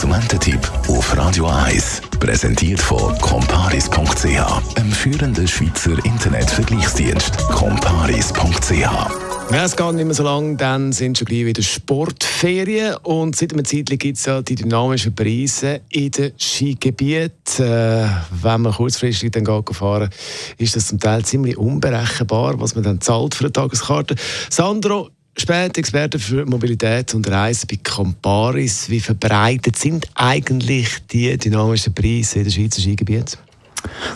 Konsumententipp auf Radio 1. Präsentiert von comparis.ch, einem führenden Schweizer Internetvergleichsdienst. comparis.ch es geht nicht mehr so lange, dann sind schon gleich wieder Sportferien und seit einer Zeit gibt es ja die dynamischen Preise in den Skigebieten. Äh, wenn man kurzfristig dann geht fahren ist das zum Teil ziemlich unberechenbar, was man dann zahlt für eine Tageskarte. Sandro, Spät Experte für Mobilität und Reisen bei Comparis. Wie verbreitet sind eigentlich die dynamischen Preise in den Schweizer Skigebieten?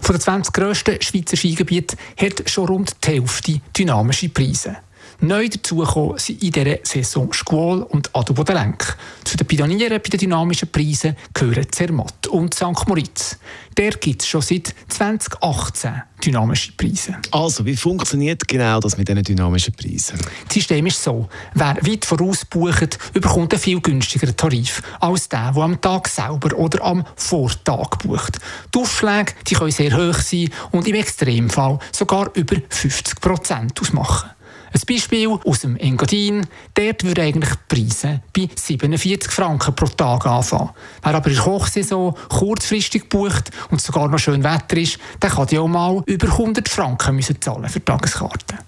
Von den 20 grössten Schweizer Skigebieten hat schon rund die Hälfte dynamische Preise. Neu dazugekommen sind in dieser Saison Squall und Adelbodenlenk. Zu den Pionieren bei den dynamischen Preisen gehören Zermatt und St. Moritz. Der gibt es schon seit 2018 dynamische Preise. Also, wie funktioniert genau das mit diesen dynamischen Preisen? Das System ist so, wer weit voraus bucht, bekommt einen viel günstigeren Tarif als der, der am Tag selber oder am Vortag bucht. Die Aufschläge die können sehr hoch sein und im Extremfall sogar über 50 Prozent ausmachen. Ein Beispiel aus dem Engadin. Dort würden eigentlich die Preise bei 47 Franken pro Tag anfangen. Wer aber in der Hochsaison kurzfristig bucht und sogar noch schön Wetter ist, der kann ja auch mal über 100 Franken müssen zahlen für Tageskarten.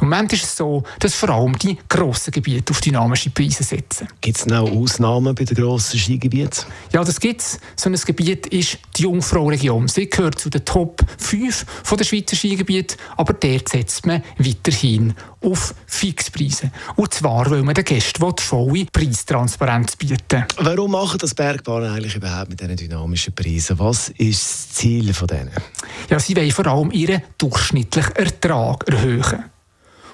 Im Moment ist es so, dass vor allem die grossen Gebiete auf dynamische Preise setzen. Gibt es noch Ausnahmen bei den grossen Skigebieten? Ja, das gibt es. So ein Gebiet ist die Jungfrau-Region. Sie gehört zu den Top 5 der Schweizer Skigebiete, aber dort setzt man weiterhin auf Fixpreise. Und zwar, weil man den Gästen volle Preistransparenz bieten Warum machen das Bergbahnen eigentlich überhaupt mit diesen dynamischen Preisen? Was ist das Ziel von denen? Ja, sie wollen vor allem ihren durchschnittlichen Ertrag erhöhen.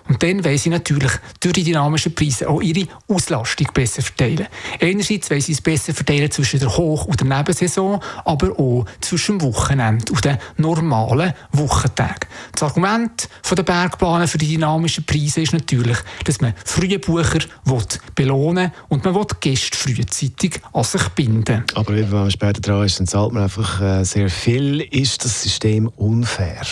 Und dann wollen sie natürlich durch die dynamischen Preise auch ihre Auslastung besser verteilen. Einerseits wollen sie es besser verteilen zwischen der Hoch- und der Nebensaison, aber auch zwischen dem Wochenende und den normalen Wochentagen. Das Argument der Bergbahnen für die dynamischen Preise ist natürlich, dass man frühe Bucher belohnen will und man will Gäste frühzeitig an sich binden. Aber wenn man später dran ist, dann zahlt man einfach äh, sehr viel. Ist das System unfair?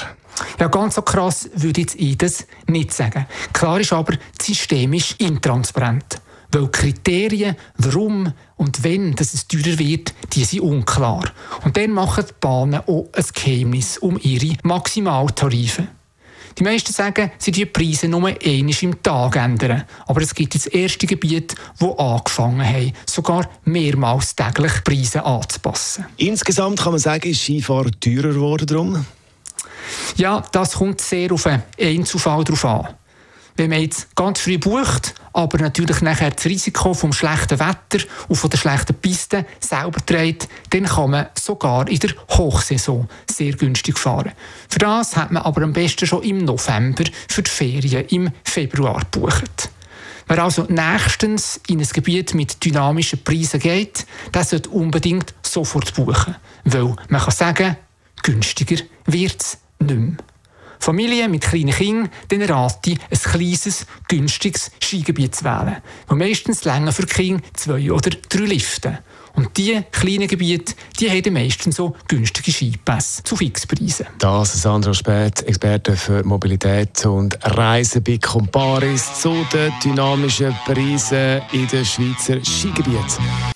Ja, ganz so krass würde jetzt ich das nicht sagen. Klar ist aber, das System ist intransparent. Weil Kriterien, warum und wenn dass es teurer wird, die sind unklar. Und dann machen die Bahnen auch ein Geheimnis um ihre Maximaltarife. Die meisten sagen, sie die Preise nur einmal im Tag ändern. Aber es gibt jetzt erste Gebiete, die angefangen haben, sogar mehrmals täglich Preise anzupassen. Insgesamt kann man sagen, ist Skifahren teurer geworden ja, das kommt sehr auf einen Einzelfall drauf an. Wenn man jetzt ganz früh bucht, aber natürlich nachher das Risiko vom schlechten Wetter und von der schlechten Piste selber trägt, dann kann man sogar in der Hochsaison sehr günstig fahren. Für das hat man aber am besten schon im November für die Ferien im Februar gebucht. Wer also nächstens in ein Gebiet mit dynamischen Preisen geht, der sollte unbedingt sofort buchen. Weil man kann sagen, günstiger wird es nicht mehr. Familien mit kleinen Kindern, denen rate ich, ein kleines, günstiges Skigebiet zu wählen. Wo meistens länger für Kinder zwei oder drei Liften. Und diese kleinen Gebiete, die haben meistens so günstige Skipässe zu Fixpreisen. Das ist Sandro Spät, Experte für Mobilität und Reisen bei Comparis zu den dynamischen Preisen in den Schweizer Skigebieten.